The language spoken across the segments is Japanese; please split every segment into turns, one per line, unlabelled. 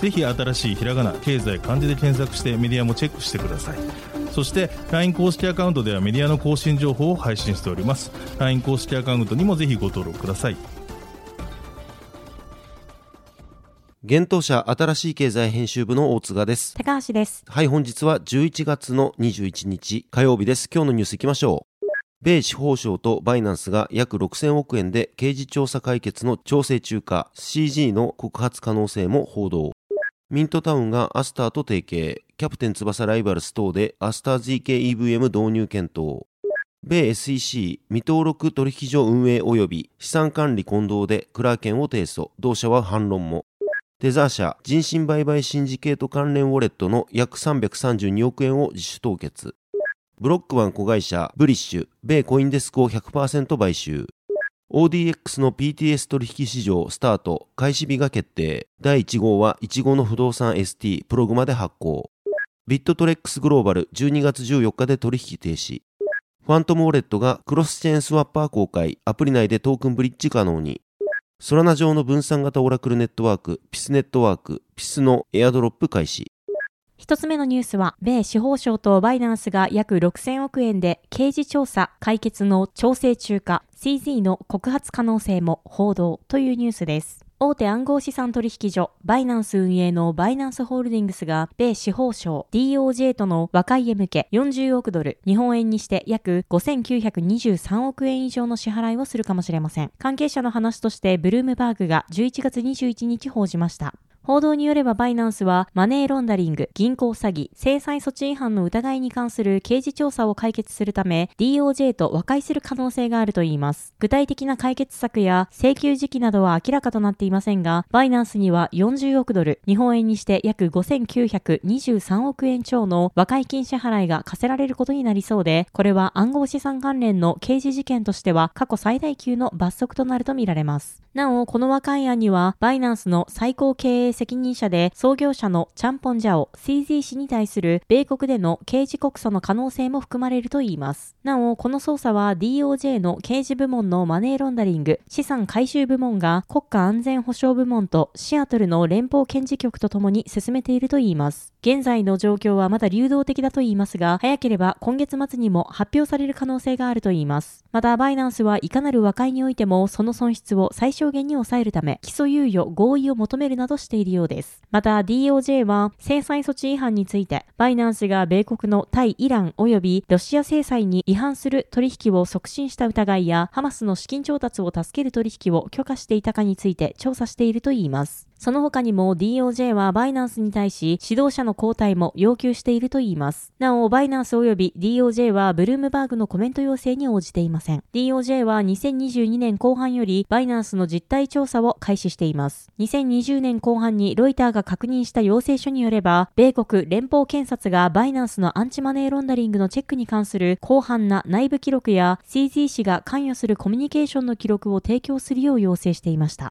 ぜひ新しいひらがな経済漢字で検索してメディアもチェックしてくださいそして LINE 公式アカウントではメディアの更新情報を配信しております LINE 公式アカウントにもぜひご登録ください
現当社新しい経済編集部の大塚です。
高橋です。
はい、本日は11月の21日火曜日です。今日のニュースいきましょう。米司法省とバイナンスが約6000億円で刑事調査解決の調整中か CG の告発可能性も報道。ミントタウンがアスターと提携。キャプテン翼ライバルズ等でアスター zkEVM 導入検討。米 SEC 未登録取引所運営及び資産管理混同でクラーケンを提訴。同社は反論も。テザー社人身売買シンジケート関連ウォレットの約332億円を自主凍結。ブロックワン子会社ブリッシュ、米コインデスクを100%買収。ODX の PTS 取引市場スタート、開始日が決定。第1号はいちごの不動産 ST プログマで発行。ビットトレックスグローバル12月14日で取引停止。ファントムウォレットがクロスチェーンスワッパー公開、アプリ内でトークンブリッジ可能に。ソラナ上の分散型オラクルネットワーク、ピスネットワーク、ピスのエアドロップ開始。
一つ目のニュースは、米司法省とバイナンスが約6000億円で刑事調査解決の調整中か CZ の告発可能性も報道というニュースです。大手暗号資産取引所、バイナンス運営のバイナンスホールディングスが、米司法省 DOJ との和解へ向け40億ドル、日本円にして約5923億円以上の支払いをするかもしれません。関係者の話として、ブルームバーグが11月21日報じました。報道によればバイナンスはマネーロンダリング、銀行詐欺、制裁措置違反の疑いに関する刑事調査を解決するため DOJ と和解する可能性があるといいます。具体的な解決策や請求時期などは明らかとなっていませんが、バイナンスには40億ドル、日本円にして約5923億円超の和解金支払いが課せられることになりそうで、これは暗号資産関連の刑事事件としては過去最大級の罰則となるとみられます。なお、この和解案には、バイナンスの最高経営責任者で創業者のチャンポンジャオ CZ 氏に対する米国での刑事告訴の可能性も含まれるといいます。なお、この捜査は DOJ の刑事部門のマネーロンダリング、資産回収部門が国家安全保障部門とシアトルの連邦検事局とともに進めているといいます。現在の状況はまだ流動的だと言いますが、早ければ今月末にも発表される可能性があるといいます。また、バイナンスはいかなる和解においても、その損失を最小限に抑えるため、起訴猶予、合意を求めるなどしているようです。また、DOJ は、制裁措置違反について、バイナンスが米国の対イラン及びロシア制裁に違反する取引を促進した疑いや、ハマスの資金調達を助ける取引を許可していたかについて調査しているといいます。その他にも DOJ はバイナンスに対し指導者の交代も要求しているといいます。なお、バイナンス及び DOJ はブルームバーグのコメント要請に応じていません。DOJ は2022年後半よりバイナンスの実態調査を開始しています。2020年後半にロイターが確認した要請書によれば、米国連邦検察がバイナンスのアンチマネーロンダリングのチェックに関する広範な内部記録や CZ 氏が関与するコミュニケーションの記録を提供するよう要請していました。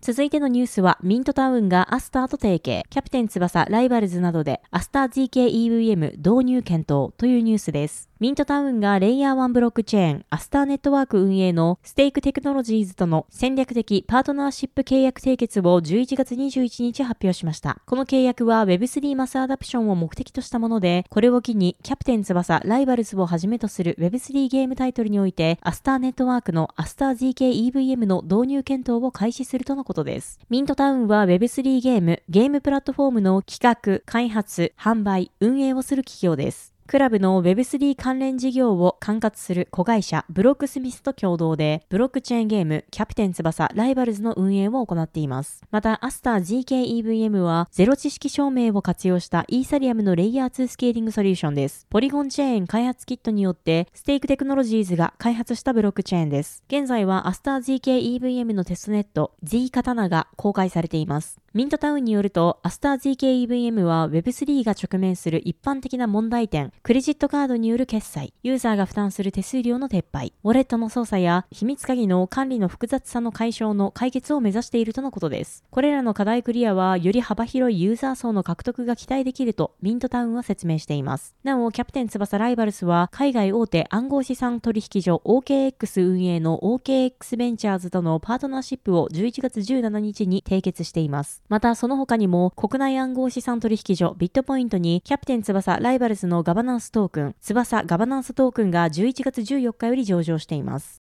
続いてのニュースは、ミントタウンがアスターと提携、キャプテン翼、ライバルズなどでアスター zkEVM 導入検討というニュースです。ミントタウンがレイヤー1ブロックチェーン、アスターネットワーク運営のステークテクノロジーズとの戦略的パートナーシップ契約締結を11月21日発表しました。この契約は Web3 マスアダプションを目的としたもので、これを機にキャプテン翼、ライバルズをはじめとする Web3 ゲームタイトルにおいて、アスターネットワークのアスター ZKEVM の導入検討を開始するとのことです。ミントタウンは Web3 ゲーム、ゲームプラットフォームの企画、開発、販売、運営をする企業です。 KLab の Web3 関連事業を管轄する子会社ブロックスミスと共同で、ブロックチェーンゲームキャプテン翼ライバルズの運営を行っています。また、アスター zkEVM はゼロ知識証明を活用したイーサリアムのレイヤー2スケーリングソリューションです。ポリゴンチェーン開発キットによってステークテクノロジーズが開発したブロックチェーンです。現在はアスター GKEVM のテストネット Z カタナが公開されています。ミントタウンによると、アスター ZKEVM は Web3 が直面する一般的な問題点、クレジットカードによる決済、ユーザーが負担する手数料の撤廃、ウォレットの操作や秘密鍵の管理の複雑さの解消の解決を目指しているとのことです。これらの課題クリアは、より幅広いユーザー層の獲得が期待できると、ミントタウンは説明しています。なお、キャプテン翼ライバルスは、海外大手暗号資産取引所 OKX 運営の OKX ベンチャーズとのパートナーシップを11月17日に締結しています。また、その他にも、国内暗号資産取引所ビットポイントに、キャプテン翼ライバルズのガバナンストークン、翼ガバナンストークンが11月14日より上場しています。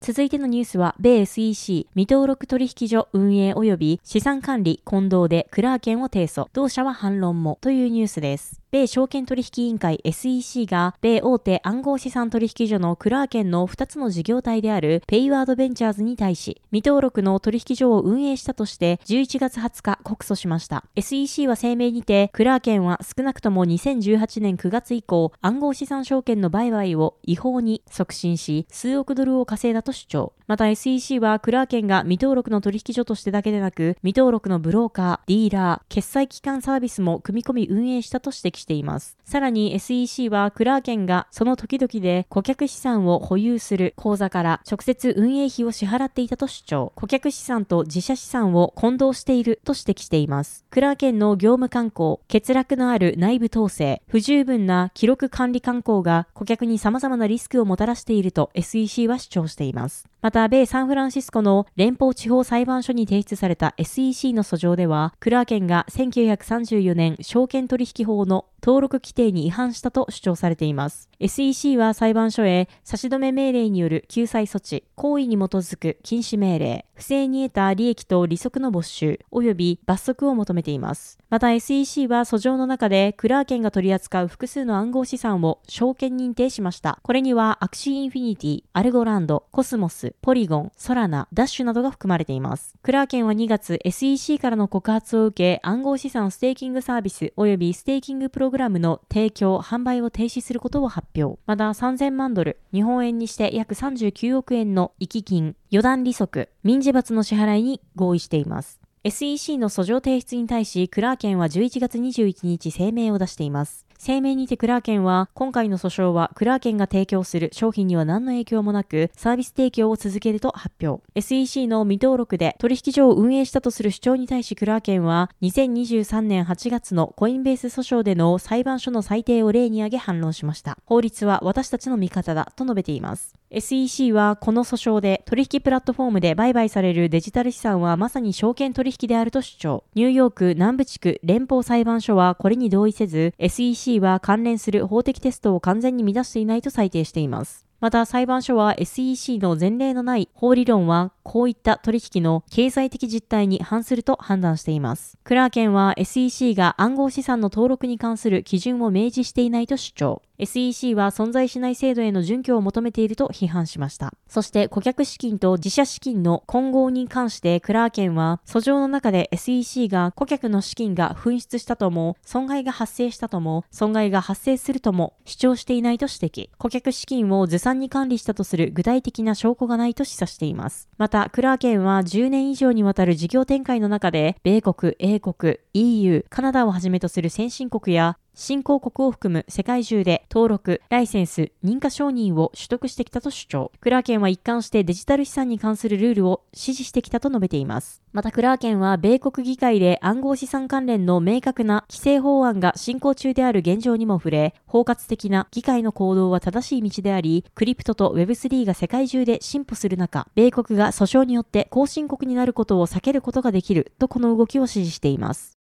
続いてのニュースは、米 SEC 未登録取引所運営及び資産管理混同でクラーケンを提訴、同社は反論もというニュースです。米証券取引委員会 SEC が、米大手暗号資産取引所のクラーケンの2つの事業体であるペイワードベンチャーズに対し、未登録の取引所を運営したとして11月20日告訴しました。SEC は声明にて、クラーケンは少なくとも2018年9月以降、暗号資産証券の売買を違法に促進し、数億ドルを稼いだと主張。また SEC はクラーケンが未登録の取引所としてだけでなく、未登録のブローカー、ディーラー、決済機関サービスも組み込み運営したと指摘しています。さらに SEC はクラーケンがその時々で顧客資産を保有する口座から直接運営費を支払っていたと主張。顧客資産と自社資産を混同していると指摘しています。クラーケンの業務慣行、欠落のある内部統制、不十分な記録管理慣行が顧客に様々なリスクをもたらしていると SEC は主張しています。また、米サンフランシスコの連邦地方裁判所に提出された SEC の訴状では、クラーケンが1934年証券取引法の登録規定に違反したと主張されています。SEC は裁判所へ差し止め命令による救済措置、行為に基づく禁止命令、不正に得た利益と利息の没収、及び罰則を求めています。また SEC は訴状の中でクラーケンが取り扱う複数の暗号資産を証券認定しました。これにはアクシーインフィニティ、アルゴランド、コスモス、ポリゴン、ソラナ、ダッシュなどが含まれています。クラーケンは2月 SEC からの告発を受け暗号資産ステーキングサービス及びステーキングプログラムの提供、販売を停止することを発表。また3000万ドル、日本円にして約39億円の遺棄金、予断利息、民事罰の支払いに合意しています。SEC の訴状提出に対し、クラーケンは11月21日声明を出しています。声明にてクラーケンは、今回の訴訟はクラーケンが提供する商品には何の影響もなく、サービス提供を続けると発表。SEC の未登録で取引所を運営したとする主張に対しクラーケンは、2023年8月のコインベース訴訟での裁判所の裁定を例に挙げ反論しました。法律は私たちの味方だと述べています。SEC はこの訴訟で取引プラットフォームで売買されるデジタル資産はまさに証券取引であると主張。ニューヨーク南部地区連邦裁判所はこれに同意せず、SEC は関連する法的テストを完全に満たしていないと裁定しています。また裁判所は SEC の前例のない法理論はこういった取引の経済的実態に反すると判断しています。クラーケンは SEC が暗号資産の登録に関する基準を明示していないと主張。SEC は存在しない制度への準拠を求めていると批判しました。そして顧客資金と自社資金の混合に関してクラーケンは訴状の中で SEC が顧客の資金が紛失したとも、損害が発生したとも、損害が発生するとも主張していないと指摘。顧客資金をずさんに管理したとする具体的な証拠がないと示唆しています。また、クラーケンは10年以上にわたる事業展開の中で、米国、英国、EU、カナダをはじめとする先進国や新興国を含む世界中で登録、ライセンス、認可承認を取得してきたと主張。クラーケンは一貫してデジタル資産に関するルールを支持してきたと述べています。またクラーケンは米国議会で暗号資産関連の明確な規制法案が進行中である現状にも触れ、包括的な議会の行動は正しい道であり、クリプトと Web3 が世界中で進歩する中、米国が訴訟によって後進国になることを避けることができるとこの動きを支持しています。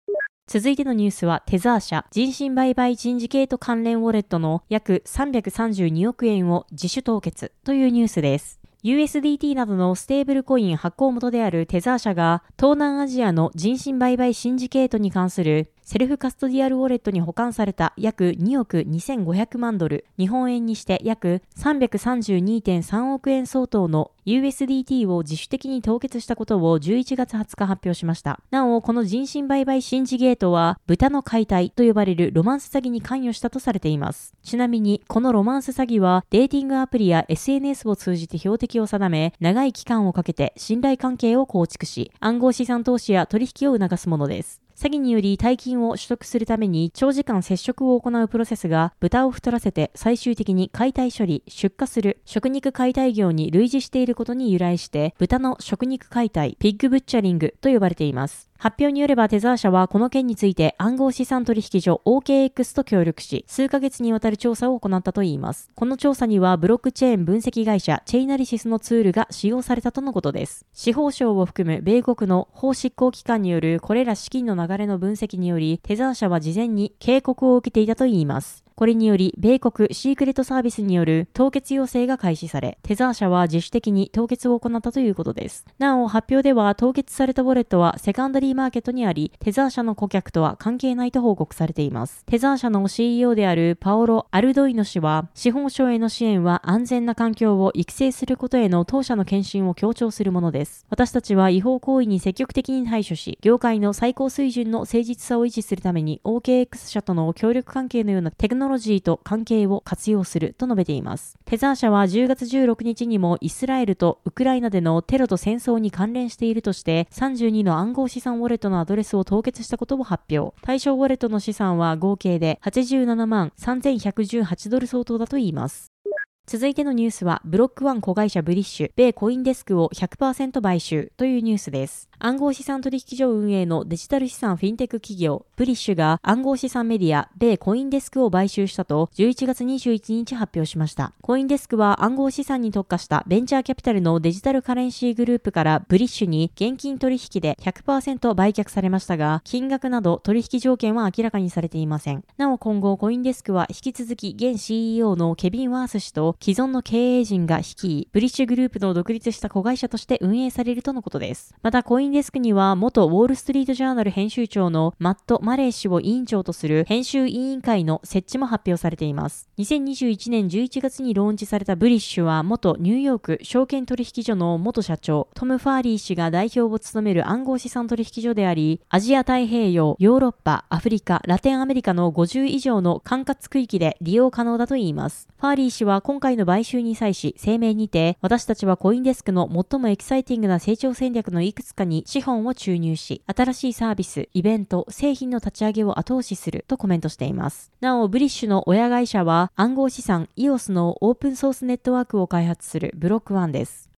続いてのニュースは、テザー社、人身売買シンジケート関連ウォレットの約332億円を自主凍結というニュースです。USDT などのステーブルコイン発行元であるテザー社が東南アジアの人身売買シンジケートに関するセルフカストディアルウォレットに保管された約2億2500万ドル、日本円にして約332.3億円相当の USDT を自主的に凍結したことを11月20日発表しました。なお、この人身売買シンジゲートは、豚の解体と呼ばれるロマンス詐欺に関与したとされています。ちなみに、このロマンス詐欺は、デーティングアプリや SNS を通じて標的を定め、長い期間をかけて信頼関係を構築し、暗号資産投資や取引を促すものです。詐欺により大金を取得するために長時間接触を行うプロセスが豚を太らせて最終的に解体処理、出荷する食肉解体業に類似していることに由来して豚の食肉解体、ピッグブッチャリングと呼ばれています。発表によればテザー社はこの件について暗号資産取引所 OKX と協力し、数ヶ月にわたる調査を行ったといいます。この調査にはブロックチェーン分析会社チェイナリシスのツールが使用されたとのことです。司法省を含む米国の法執行機関によるこれら資金の流れの分析により、テザー社は事前に警告を受けていたといいます。これにより、米国シークレットサービスによる凍結要請が開始され、テザー社は自主的に凍結を行ったということです。なお、発表では凍結されたウォレットはセカンダリーマーケットにあり、テザー社の顧客とは関係ないと報告されています。テザー社の CEO であるパオロ・アルドイノ氏は、資本省への支援は安全な環境を育成することへの当社の献身を強調するものです。私たちは違法行為に積極的に対処し、業界の最高水準の誠実さを維持するために OKX 社との協力関係のようなテクノノロジーと関係を活用すると述べています。テザー社は10月16日にもイスラエルとウクライナでのテロと戦争に関連しているとして32の暗号資産ウォレットのアドレスを凍結したことを発表。対象ウォレットの資産は合計で87万3118ドル相当だといいます。続いてのニュースは、ブロックワン子会社ブリッシュ、米コインデスクを100%買収というニュースです。暗号資産取引所運営のデジタル資産フィンテック企業、ブリッシュが暗号資産メディア、米コインデスクを買収したと11月21日発表しました。コインデスクは暗号資産に特化したベンチャーキャピタルのデジタルカレンシーグループからブリッシュに現金取引で100%売却されましたが、金額など取引条件は明らかにされていません。なお今後コインデスクは引き続き現 CEO のケビン・ワース氏と既存の経営陣が率い、ブリッシュグループの独立した子会社として運営されるとのことです。またコインインデスクには元ウォールストリートジャーナル編集長のマット・マレー氏を委員長とする編集委員会の設置も発表されています。2021年11月にローンチされたブリッシュは元ニューヨーク証券取引所の元社長トム・ファーリー氏が代表を務める暗号資産取引所であり、アジア太平洋、ヨーロッパ、アフリカ、ラテンアメリカの50以上の管轄区域で利用可能だといいます。ファーリー氏は今回の買収に際し声明にて、私たちはコインデスクの最もエキサイティングな成長戦略のいくつかに資本を注入し、新しいサービス、イベント、製品の立ち上げを後押しするとコメントしています。なお、ブリッシュの親会社は暗号資産 EOS のオープンソースネットワークを開発するブロックワンです。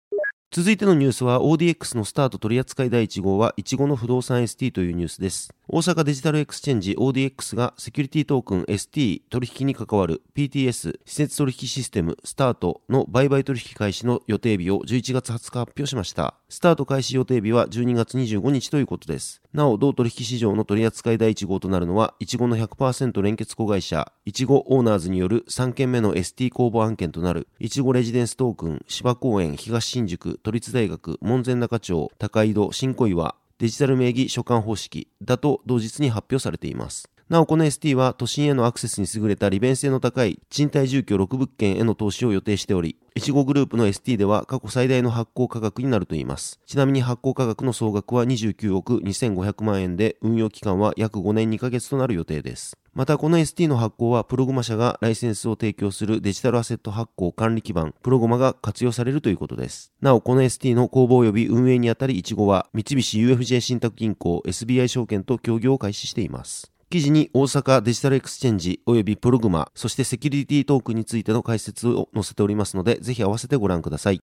続いてのニュースは ODX のスタート取扱い第1号は、イチゴの不動産 ST というニュースです。大阪デジタルエクスチェンジ ODX がセキュリティトークン ST 取引に関わる PTS 私設取引システムスタートの売買取引開始の予定日を11月20日発表しました。スタート開始予定日は12月25日ということです。なお、同取引市場の取扱い第1号となるのは、いちごの100%連結子会社、いちごオーナーズによる3件目の ST 公募案件となる、いちごレジデンストークン、芝公園、東新宿、都立大学、門前仲町、高井戸、新小岩、デジタル名義書換方式だと同日に発表されています。なお、この ST は都心へのアクセスに優れた利便性の高い賃貸住居6物件への投資を予定しており、いちごグループの ST では過去最大の発行価格になるといいます。ちなみに発行価格の総額は29億2500万円で、運用期間は約5年2ヶ月となる予定です。またこの ST の発行はプログマ社がライセンスを提供するデジタルアセット発行管理基盤プログマが活用されるということです。なおこの ST の公募及び運営にあたりイチゴは三菱 UFJ 信託銀行 SBI 証券と協業を開始しています。記事に大阪デジタルエクスチェンジ及びプログマ、そしてセキュリティトークンについての解説を載せておりますので、ぜひ合わせてご覧ください。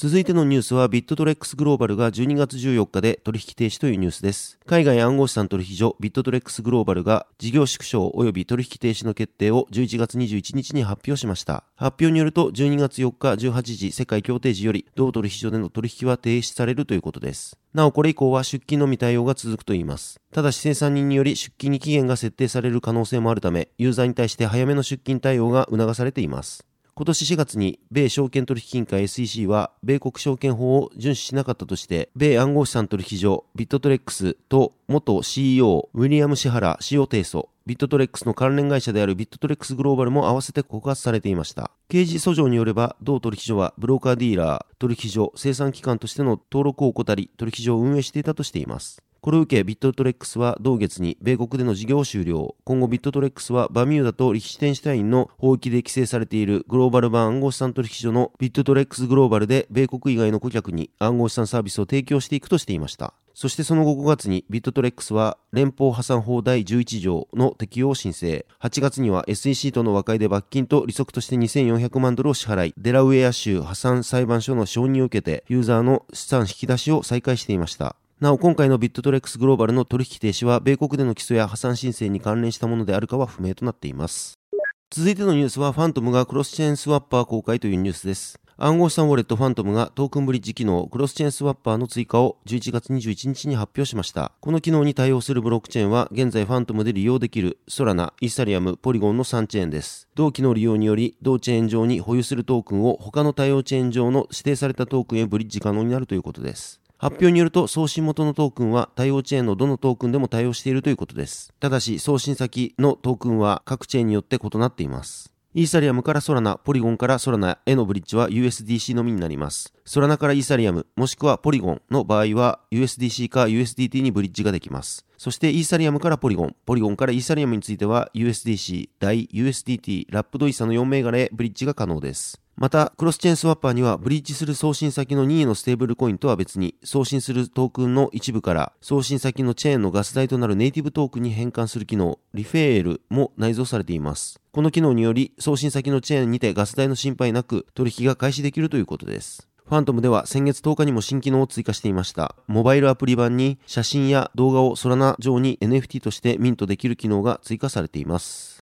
続いてのニュースはビットトレックスグローバルが12月14日で取引停止というニュースです。海外暗号資産取引所ビットトレックスグローバルが事業縮小及び取引停止の決定を11月21日に発表しました。発表によると12月4日18時世界協定時より同取引所での取引は停止されるということです。なおこれ以降は出勤のみ対応が続くといいます。ただし生産人により出勤に期限が設定される可能性もあるため、ユーザーに対して早めの出勤対応が促されています。今年4月に米証券取引委員会 SEC は米国証券法を遵守しなかったとして米暗号資産取引所ビットトレックスと元 CEO ウィリアム・シハラ氏を提訴ビットトレックスの関連会社であるビットトレックスグローバルも合わせて告発されていました。刑事訴状によれば、同取引所はブローカーディーラー、取引所、清算機関としての登録を怠り、取引所を運営していたとしています。これを受け、ビットトレックスは同月に米国での事業終了。今後、ビットトレックスはバミューダとリヒテンシュタインの法域で規制されているグローバル版暗号資産取引所のビットトレックスグローバルで米国以外の顧客に暗号資産サービスを提供していくとしていました。そしてその後5月にビットトレックスは連邦破産法第11条の適用を申請。8月には SEC との和解で罰金と利息として2400万ドルを支払い、デラウェア州破産裁判所の承認を受けてユーザーの資産引き出しを再開していました。なお、今回のビットトレックスグローバルの取引停止は、米国での起訴や破産申請に関連したものであるかは不明となっています。続いてのニュースは、ファントムがクロスチェーンスワッパー公開というニュースです。暗号資産ウォレットファントムがトークンブリッジ機能クロスチェーンスワッパーの追加を11月21日に発表しました。この機能に対応するブロックチェーンは現在ファントムで利用できるソラナ、イーサリアム、ポリゴンの3チェーンです。同機能利用により同チェーン上に保有するトークンを他の対応チェーン上の指定されたトークンへブリッジ可能になるということです。発表によると送信元のトークンは対応チェーンのどのトークンでも対応しているということです。ただし送信先のトークンは各チェーンによって異なっています。イーサリアムからソラナ、ポリゴンからソラナへのブリッジは USDC のみになります。ソラナからイーサリアム、もしくはポリゴンの場合は USDC か USDT にブリッジができます。そしてイーサリアムからポリゴン、ポリゴンからイーサリアムについては USDC、 DAI、USDT、ラップドイーサの4銘柄へブリッジが可能です。また、クロスチェーンスワッパーには、ブリッジする送信先の任意のステーブルコインとは別に、送信するトークンの一部から、送信先のチェーンのガス代となるネイティブトークンに変換する機能、リフューエルも内蔵されています。この機能により、送信先のチェーンにてガス代の心配なく、取引が開始できるということです。ファントムでは先月10日にも新機能を追加していました。モバイルアプリ版に写真や動画をソラナ上に NFT としてミントできる機能が追加されています。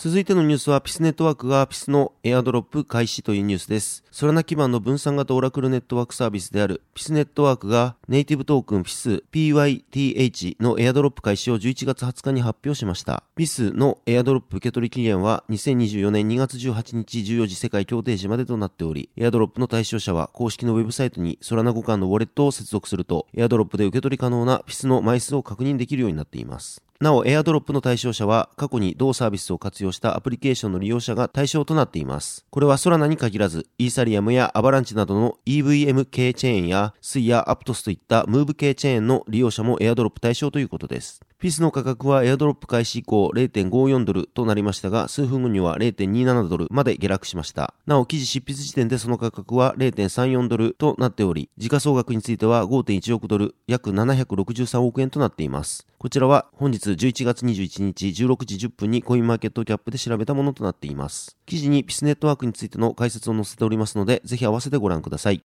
続いてのニュースは、ピスネットワークがピスのエアドロップ開始というニュースです。ソラナ基盤の分散型オラクルネットワークサービスであるピスネットワークがネイティブトークンピス PYTH のエアドロップ開始を11月20日に発表しました。ピスのエアドロップ受け取り期限は2024年2月18日14時世界協定時までとなっており、エアドロップの対象者は公式のウェブサイトにソラナ互換のウォレットを接続すると、エアドロップで受け取り可能なピスの枚数を確認できるようになっています。なお、エアドロップ の対象者は過去に同サービスを活用したアプリケーションの利用者が対象となっています。これはソラナに限らず、イーサリアムやアバランチなどの EVM 系チェーンやスイやアプトスといったムーブ系チェーンの利用者も AirDrop 対象ということです。ピースの価格はエアドロップ開始以降0.54ドルとなりましたが、数分後には0.27ドルまで下落しました。なお、記事執筆時点でその価格は0.34ドルとなっており、時価総額については5.1億ドル、約763億円となっています。こちらは本日11月21日16時10分にコインマーケットキャップで調べたものとなっています。記事にピスネットワークについての解説を載せておりますので、ぜひ合わせてご覧ください。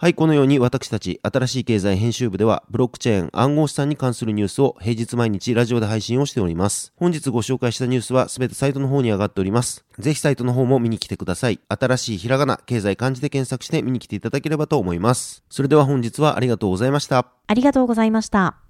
はい、このように私たち新しい経済編集部ではブロックチェーン暗号資産に関するニュースを平日毎日ラジオで配信をしております。本日ご紹介したニュースはすべてサイトの方に上がっております。ぜひサイトの方も見に来てください。新しいひらがな、経済漢字で検索して見に来ていただければと思います。それでは本日はありがとうございました。
ありがとうございました。